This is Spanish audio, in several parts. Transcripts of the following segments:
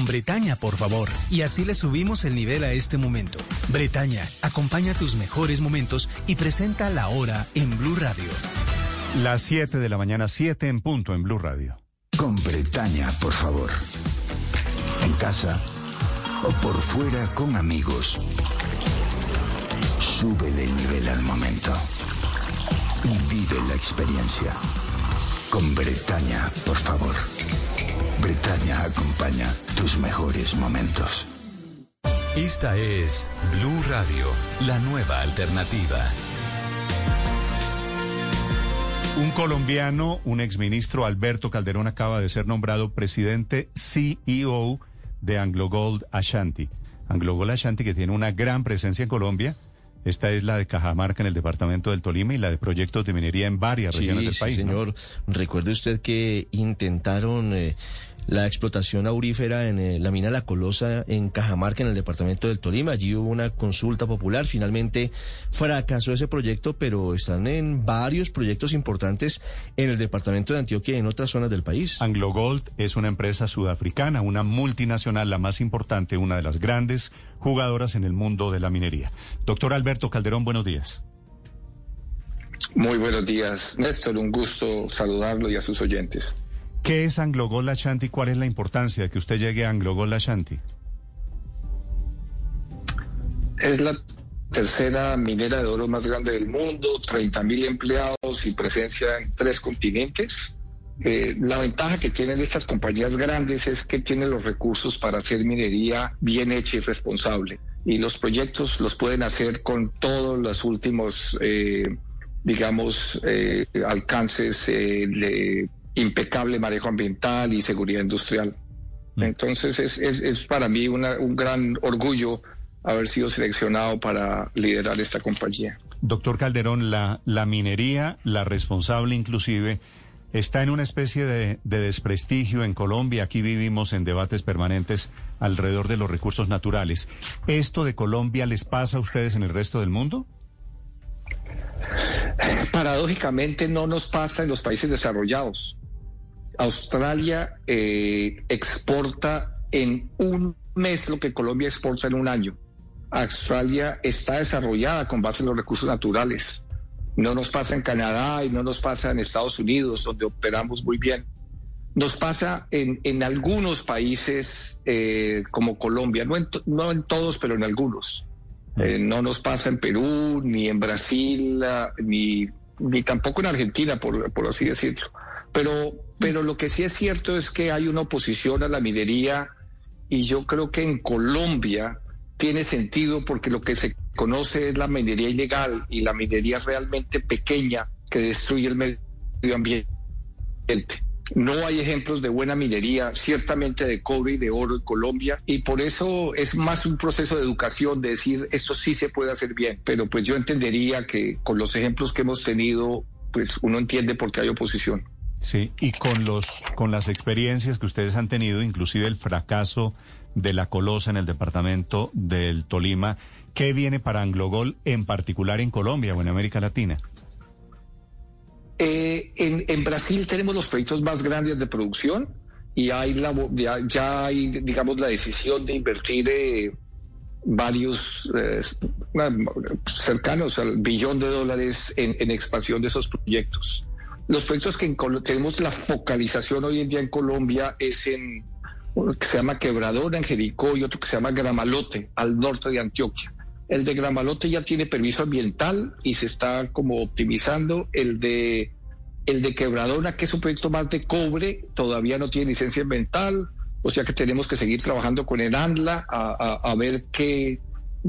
con Bretaña, por favor. Y así le subimos el nivel a este momento. Bretaña, acompaña tus mejores momentos y presenta la hora en Blue Radio. Las 7 de la mañana, 7 en punto en Blue Radio. Con Bretaña, por favor. En casa o por fuera con amigos. Súbele el nivel al momento. Y vive la experiencia. Con Bretaña, por favor. Bretaña acompaña tus mejores momentos. Esta es Blue Radio, la nueva alternativa. Un colombiano, un exministro, Alberto Calderón, acaba de ser nombrado presidente CEO de Anglo Gold Ashanti. Anglo Gold Ashanti que tiene una gran presencia en Colombia. Esta es la de Cajamarca en el departamento del Tolima y la de proyectos de minería en varias regiones del país. Sí, señor. Recuerde usted que intentaron eh, la explotación aurífera en eh, la mina La Colosa en Cajamarca, en el departamento del Tolima. Allí hubo una consulta popular. Finalmente fracasó ese proyecto, pero están en varios proyectos importantes en el departamento de Antioquia y en otras zonas del país. Anglo Gold es una empresa sudafricana, una multinacional, la más importante, una de las grandes jugadoras en el mundo de la minería. Doctor Alberto Calderón, buenos días. Muy buenos días, Néstor. Un gusto saludarlo y a sus oyentes. ¿Qué es Anglogol Ashanti? ¿Cuál es la importancia de que usted llegue a Anglogol Ashanti? Es la tercera minera de oro más grande del mundo, 30 mil empleados y presencia en tres continentes. Eh, la ventaja que tienen estas compañías grandes es que tienen los recursos para hacer minería bien hecha y responsable. Y los proyectos los pueden hacer con todos los últimos, eh, digamos, eh, alcances de impecable manejo ambiental y seguridad industrial. Mm. Entonces es, es, para mí un gran orgullo haber sido seleccionado para liderar esta compañía. Doctor Calderón, la, la minería, la responsable inclusive, está en una especie de, de, desprestigio en Colombia. Aquí vivimos en debates permanentes alrededor de los recursos naturales. ¿Esto de Colombia les pasa a ustedes en el resto del mundo? Paradójicamente no nos pasa en los países desarrollados. Australia eh, exporta en un mes lo que Colombia exporta en un año. Australia está desarrollada con base en los recursos naturales. No nos pasa en Canadá y no nos pasa en Estados Unidos, donde operamos muy bien. Nos pasa en, en algunos países eh, como Colombia, no en, no en, todos, pero en algunos. Eh, no nos pasa en Perú, ni en Brasil, ni, ni tampoco en Argentina, por, por así decirlo. Pero pero lo que sí es cierto es que hay una oposición a la minería y yo creo que en Colombia tiene sentido porque lo que se conoce es la minería ilegal y la minería realmente pequeña que destruye el medio ambiente. No hay ejemplos de buena minería, ciertamente de cobre y de oro en Colombia, y por eso es más un proceso de educación, de decir esto sí se puede hacer bien, pero pues yo entendería que con los ejemplos que hemos tenido, pues uno entiende por qué hay oposición. Sí, y con los con las experiencias que ustedes han tenido, inclusive el fracaso de la Colosa en el departamento del Tolima, ¿qué viene para Anglogol en particular en Colombia o en América Latina? Eh, en, Brasil tenemos los proyectos más grandes de producción y hay la, ya, hay, digamos, la decisión de invertir eh, varios eh, cercanos al billón de dólares en expansión de esos proyectos. Los proyectos que tenemos la focalización hoy en día en Colombia es en uno que se llama Quebradora en Jericó y otro que se llama Gramalote al norte de Antioquia. El de Gramalote ya tiene permiso ambiental y se está como optimizando. El de el de Quebradora, que es un proyecto más de cobre, todavía no tiene licencia ambiental, o sea que tenemos que seguir trabajando con el ANLA a, ver qué,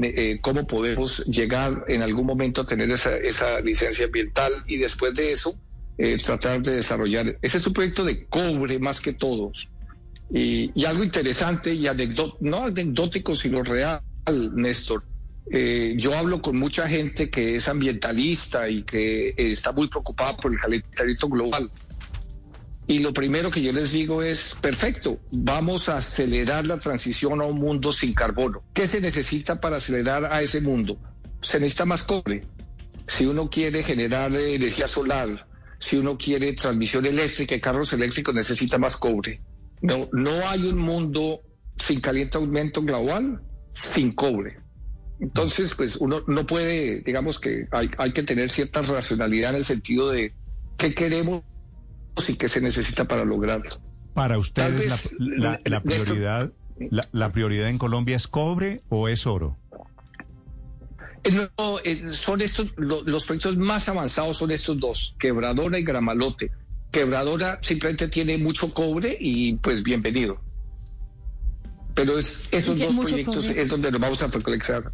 eh, cómo podemos llegar en algún momento a tener esa, esa licencia ambiental y después de eso eh, tratar de desarrollar. Ese es un proyecto de cobre más que todos. Y, algo interesante y anecdótico, no anecdótico, sino real, Néstor. Eh, yo hablo con mucha gente que es ambientalista y que eh, está muy preocupada por el calentamiento global. Y lo primero que yo les digo es, perfecto, vamos a acelerar la transición a un mundo sin carbono. ¿Qué se necesita para acelerar a ese mundo? Se necesita más cobre. Si uno quiere generar energía solar, si uno quiere transmisión eléctrica y carros eléctricos necesita más cobre. No, no hay un mundo sin calentamiento global, sin cobre. Entonces, pues uno no puede, digamos que hay, hay que tener cierta racionalidad en el sentido de qué queremos y qué se necesita para lograrlo. Para ustedes vez, la, prioridad, la, la prioridad en Colombia es cobre o es oro? Eh, No, eh, son estos, lo- los proyectos más avanzados son estos dos, Quebradora y Gramalote. Quebradora simplemente tiene mucho cobre y pues bienvenido. Pero es, esos dos ¿Mucho proyectos cobre? es donde nos vamos a recolectar.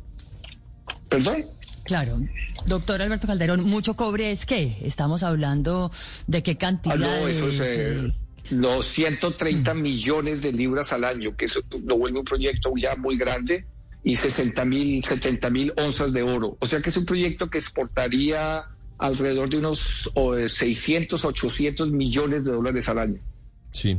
¿Perdón? Claro. Doctor Alberto Calderón, ¿mucho cobre es qué? Estamos hablando de qué Ah, cantidad. no, eso es eh, los 130 millones de libras al año, que eso lo vuelve un proyecto ya muy grande, y 60 mil, 70 mil onzas de oro. O sea que es un proyecto que exportaría alrededor de unos oh, eh, 600, 800 millones de dólares al año. Sí.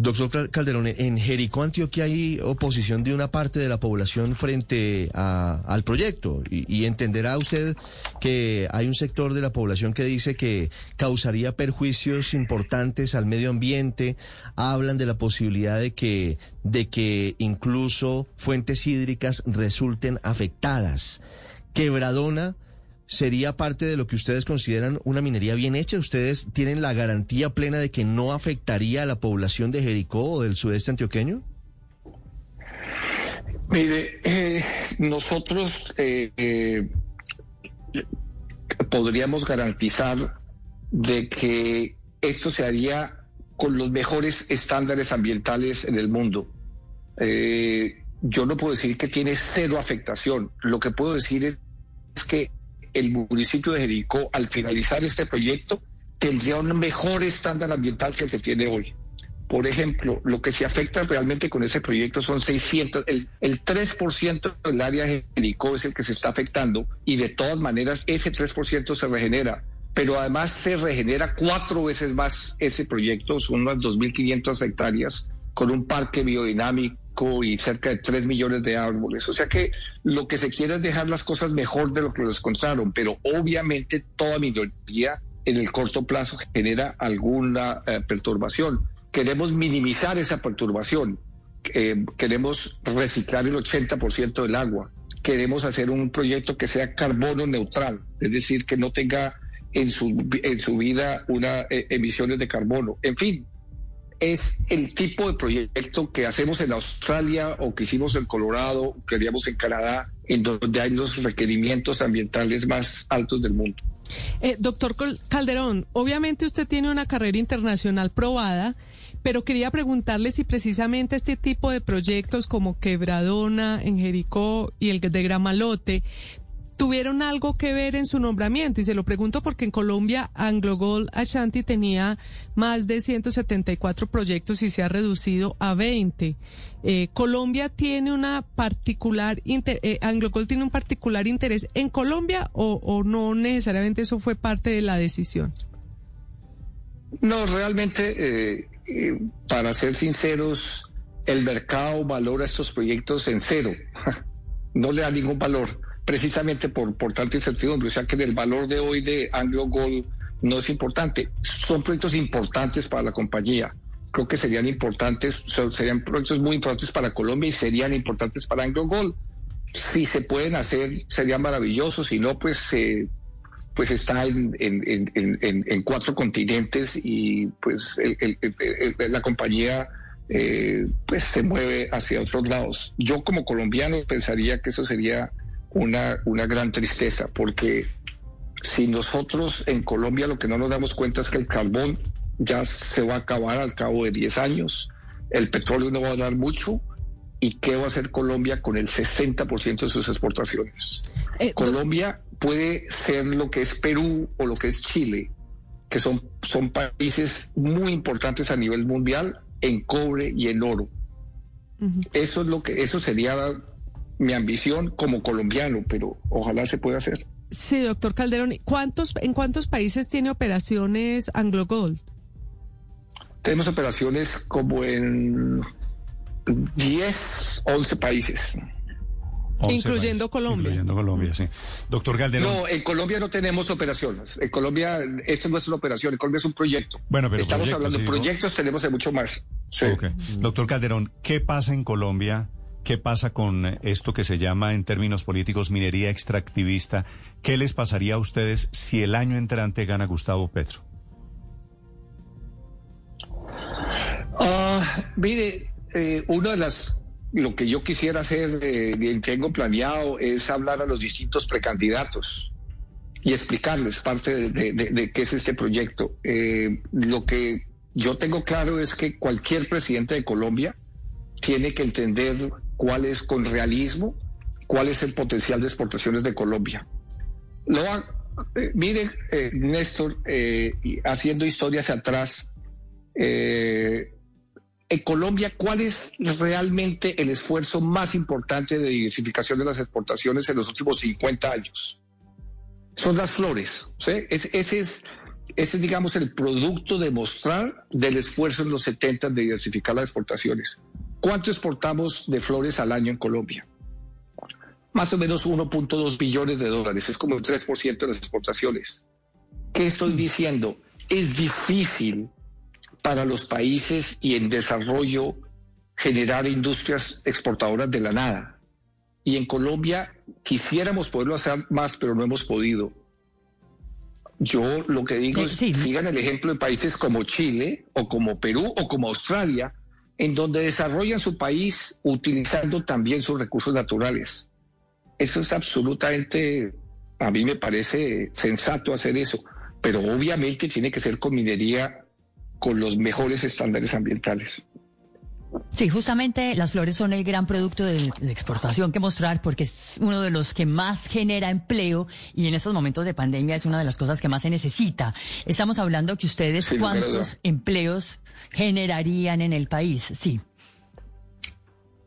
Doctor Cal- Calderón, en Jericó, Antioquia, hay oposición de una parte de la población frente a- al proyecto. Y, y entenderá usted que hay un sector de la población que dice que causaría perjuicios importantes al medio ambiente. Hablan de la posibilidad de que, de que incluso fuentes hídricas resulten afectadas. Quebradona sería parte de lo que ustedes consideran una minería bien hecha. ¿Ustedes tienen la garantía plena de que no afectaría a la población de Jericó o del sudeste antioqueño? Mire, eh, nosotros eh, eh, podríamos garantizar de que esto se haría con los mejores estándares ambientales en el mundo. Yo no puedo decir que tiene cero afectación. Lo que puedo decir es que el municipio de Jericó, al finalizar este proyecto, tendría un mejor estándar ambiental que el que tiene hoy. Por ejemplo, lo que se afecta realmente con ese proyecto son 600, el, el 3% del área de Jericó es el que se está afectando y de todas maneras ese 3% se regenera, pero además se regenera cuatro veces más ese proyecto, son unas 2.500 hectáreas con un parque biodinámico y cerca de 3 millones de árboles. O sea que lo que se quiere es dejar las cosas mejor de lo que los encontraron, pero obviamente toda minoría en el corto plazo genera alguna eh, perturbación. Queremos minimizar esa perturbación. Eh, queremos reciclar el 80% del agua. Queremos hacer un proyecto que sea carbono neutral, es decir, que no tenga en su, en su vida una eh, emisiones de carbono. En fin, es el tipo de proyecto que hacemos en Australia o que hicimos en Colorado, que haríamos en Canadá, en donde hay los requerimientos ambientales más altos del mundo. Eh, doctor Calderón, obviamente usted tiene una carrera internacional probada, pero quería preguntarle si precisamente este tipo de proyectos como Quebradona en Jericó y el de Gramalote tuvieron algo que ver en su nombramiento. Y se lo pregunto porque en Colombia Anglo Gold Ashanti tenía más de 174 proyectos y se ha reducido a 20. Eh, Colombia tiene una particular, eh, Anglo Gold tiene un particular interés en Colombia o, o no necesariamente eso fue parte de la decisión. No, realmente, eh, eh, para ser sinceros, el mercado valora estos proyectos en cero. No le da ningún valor, precisamente por, por tanta incertidumbre. O sea que el valor de hoy de Anglo Gold no es importante. Son proyectos importantes para la compañía. Creo que serían importantes, serían proyectos muy importantes para Colombia y serían importantes para Anglo Gold. Si se pueden hacer, sería maravilloso. Si no, pues eh, pues está en, en- en- cuatro continentes y pues el- la compañía eh, pues se mueve hacia otros lados. Yo como colombiano pensaría que eso sería una, una gran tristeza porque si nosotros en Colombia lo que no nos damos cuenta es que el carbón ya se va a acabar al cabo de 10 años, el petróleo no va a dar mucho y qué va a hacer Colombia con el 60% de sus exportaciones. Eh, Colombia puede ser lo que es Perú o lo que es Chile, que son, son países muy importantes a nivel mundial en cobre y en oro. Eso es lo que, eso sería mi ambición como colombiano, pero ojalá se pueda hacer. Sí, doctor Calderón, ¿cuántos, ¿en cuántos países tiene operaciones Anglo Gold? Tenemos operaciones como en 10, 11 países. 11 Incluyendo Colombia. Incluyendo Colombia, sí. Doctor Calderón. No, en Colombia no tenemos operaciones. En Colombia, eso no es una operación, en Colombia es un proyecto. Bueno, pero Estamos hablando de sí, ¿no? proyectos, tenemos de mucho más. Sí. Doctor Calderón, ¿qué pasa en Colombia? ¿Qué pasa con esto que se llama en términos políticos minería extractivista? ¿Qué les pasaría a ustedes si el año entrante gana Gustavo Petro? Ah, mire, eh, uno de las lo que yo quisiera hacer, eh, tengo planeado, es hablar a los distintos precandidatos y explicarles parte de, qué es este proyecto. Eh, lo que yo tengo claro es que cualquier presidente de Colombia tiene que entender cuál es con realismo, cuál es el potencial de exportaciones de Colombia. Lo, eh, miren, eh, Néstor, haciendo historia hacia atrás, en Colombia, ¿cuál es realmente el esfuerzo más importante de diversificación de las exportaciones en los últimos 50 años? Son las flores. ese, es, ese digamos, el producto de mostrar del esfuerzo en los 70 de diversificar las exportaciones. ¿Cuánto exportamos de flores al año en Colombia? Más o menos 1.2 billones de dólares, es como el 3% de las exportaciones. ¿Qué estoy diciendo? Es difícil para los países y en desarrollo generar industrias exportadoras de la nada. Y en Colombia quisiéramos poderlo hacer más, pero no hemos podido. Yo lo que digo es, sigan el ejemplo de países como Chile o como Perú o como Australia, en donde desarrollan su país utilizando también sus recursos naturales. Eso es absolutamente, a mí me parece sensato hacer eso, pero obviamente tiene que ser con minería con los mejores estándares ambientales. Sí, justamente las flores son el gran producto de, exportación que mostrar porque es uno de los que más genera empleo y en estos momentos de pandemia es una de las cosas que más se necesita. Estamos hablando que ustedes cuántos empleos generarían en el país, sí.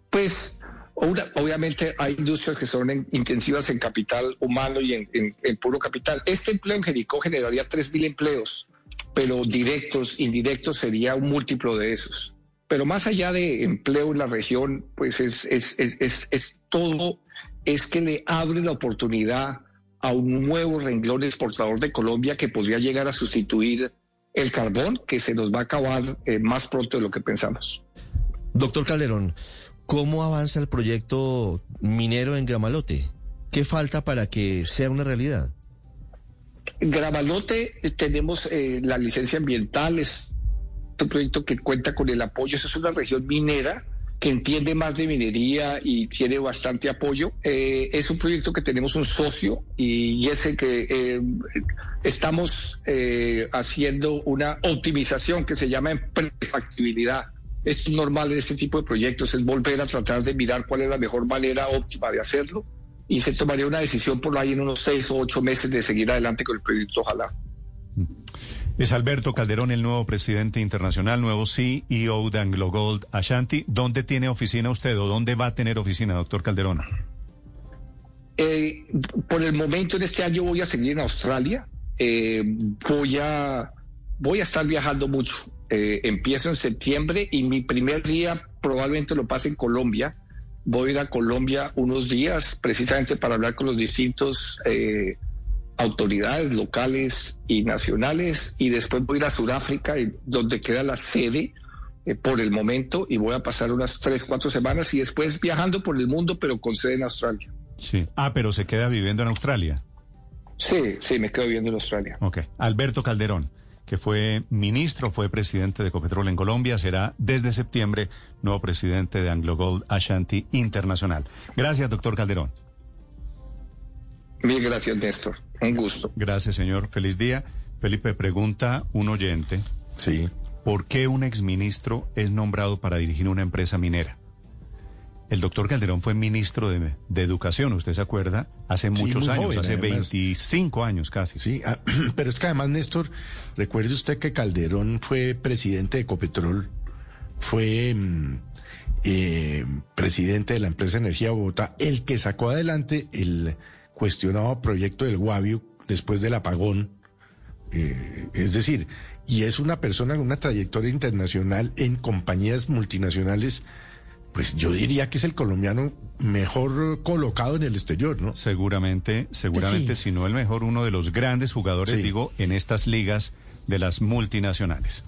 Pues obviamente hay industrias que son intensivas en capital humano y en, puro capital. Este empleo en Jericó generaría 3.000 empleos pero directos, indirectos sería un múltiplo de esos. Pero más allá de empleo en la región, pues es, es, es, es todo, es que le abre la oportunidad a un nuevo renglón exportador de Colombia que podría llegar a sustituir el carbón, que se nos va a acabar eh, más pronto de lo que pensamos. Doctor Calderón, ¿cómo avanza el proyecto minero en Gramalote? ¿Qué falta para que sea una realidad? Gravalote eh, tenemos eh, la licencia ambiental, es un proyecto que cuenta con el apoyo, es una región minera que entiende más de minería y tiene bastante apoyo. Eh, es un proyecto que tenemos un socio y, es el que estamos haciendo una optimización que se llama prefactibilidad. Es normal en este tipo de proyectos, es volver a tratar de mirar cuál es la mejor manera óptima de hacerlo y se tomaría una decisión por ahí en unos seis o ocho meses de seguir adelante con el proyecto, ojalá. Es Alberto Calderón, el nuevo presidente internacional, nuevo CEO de Anglo Gold Ashanti. ¿Dónde tiene oficina usted o dónde va a tener oficina, doctor Calderón? Eh, por el momento, en este año voy a seguir en Australia. Eh, voy, a, voy a estar viajando mucho. Eh, empiezo en septiembre y mi primer día probablemente lo pase en Colombia voy a ir a Colombia unos días precisamente para hablar con los distintos autoridades locales y nacionales y después voy a ir a Sudáfrica, donde queda la sede eh, por el momento y voy a pasar unas tres, cuatro semanas y después viajando por el mundo pero con sede en Australia. Sí. Ah, pero se queda viviendo en Australia. Sí, sí, me quedo viviendo en Australia. Ok. Alberto Calderón que fue ministro, fue presidente de Ecopetrol en Colombia, será desde septiembre nuevo presidente de Anglo Gold Ashanti Internacional. Gracias, doctor Calderón. Mil gracias, Néstor. Un gusto. Gracias, señor. Feliz día. Felipe, pregunta un oyente. Sí. ¿Por qué un exministro es nombrado para dirigir una empresa minera? El doctor Calderón fue ministro de, Educación, ¿usted se acuerda? Hace muchos años, hace 25 años casi. Sí, ah, pero es que además, Néstor, recuerde usted que Calderón fue presidente de Ecopetrol, fue mm, eh, presidente de la empresa Energía Bogotá, el que sacó adelante el cuestionado proyecto del Guavio después del apagón. Eh, es decir, y es una persona con una trayectoria internacional en compañías multinacionales pues yo diría que es el colombiano mejor colocado en el exterior, ¿no? Seguramente, seguramente, si no el mejor, uno de los grandes jugadores, digo, en estas ligas de las multinacionales.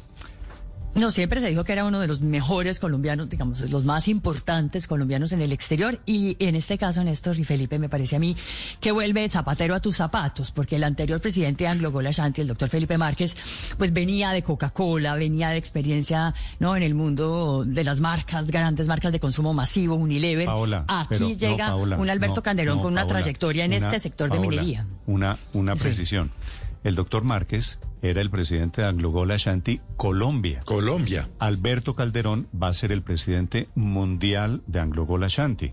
No, siempre se dijo que era uno de los mejores colombianos, digamos, los más importantes colombianos en el exterior. Y en este caso, Néstor y Felipe, me parece a mí que vuelve zapatero a tus zapatos, porque el anterior presidente de Anglo Gold Ashanti, el doctor Felipe Márquez, pues venía de Coca-Cola, venía de experiencia no en el mundo de las marcas, grandes marcas de consumo masivo, Unilever. Paola, Aquí no, llega Paola, un Alberto no, Calderón no, con una Paola, trayectoria en una- este sector de minería. Una, una Sí. El doctor Márquez era el presidente de Anglogol Ashanti Colombia. Colombia. Alberto Calderón va a ser el presidente mundial de Anglogol Ashanti.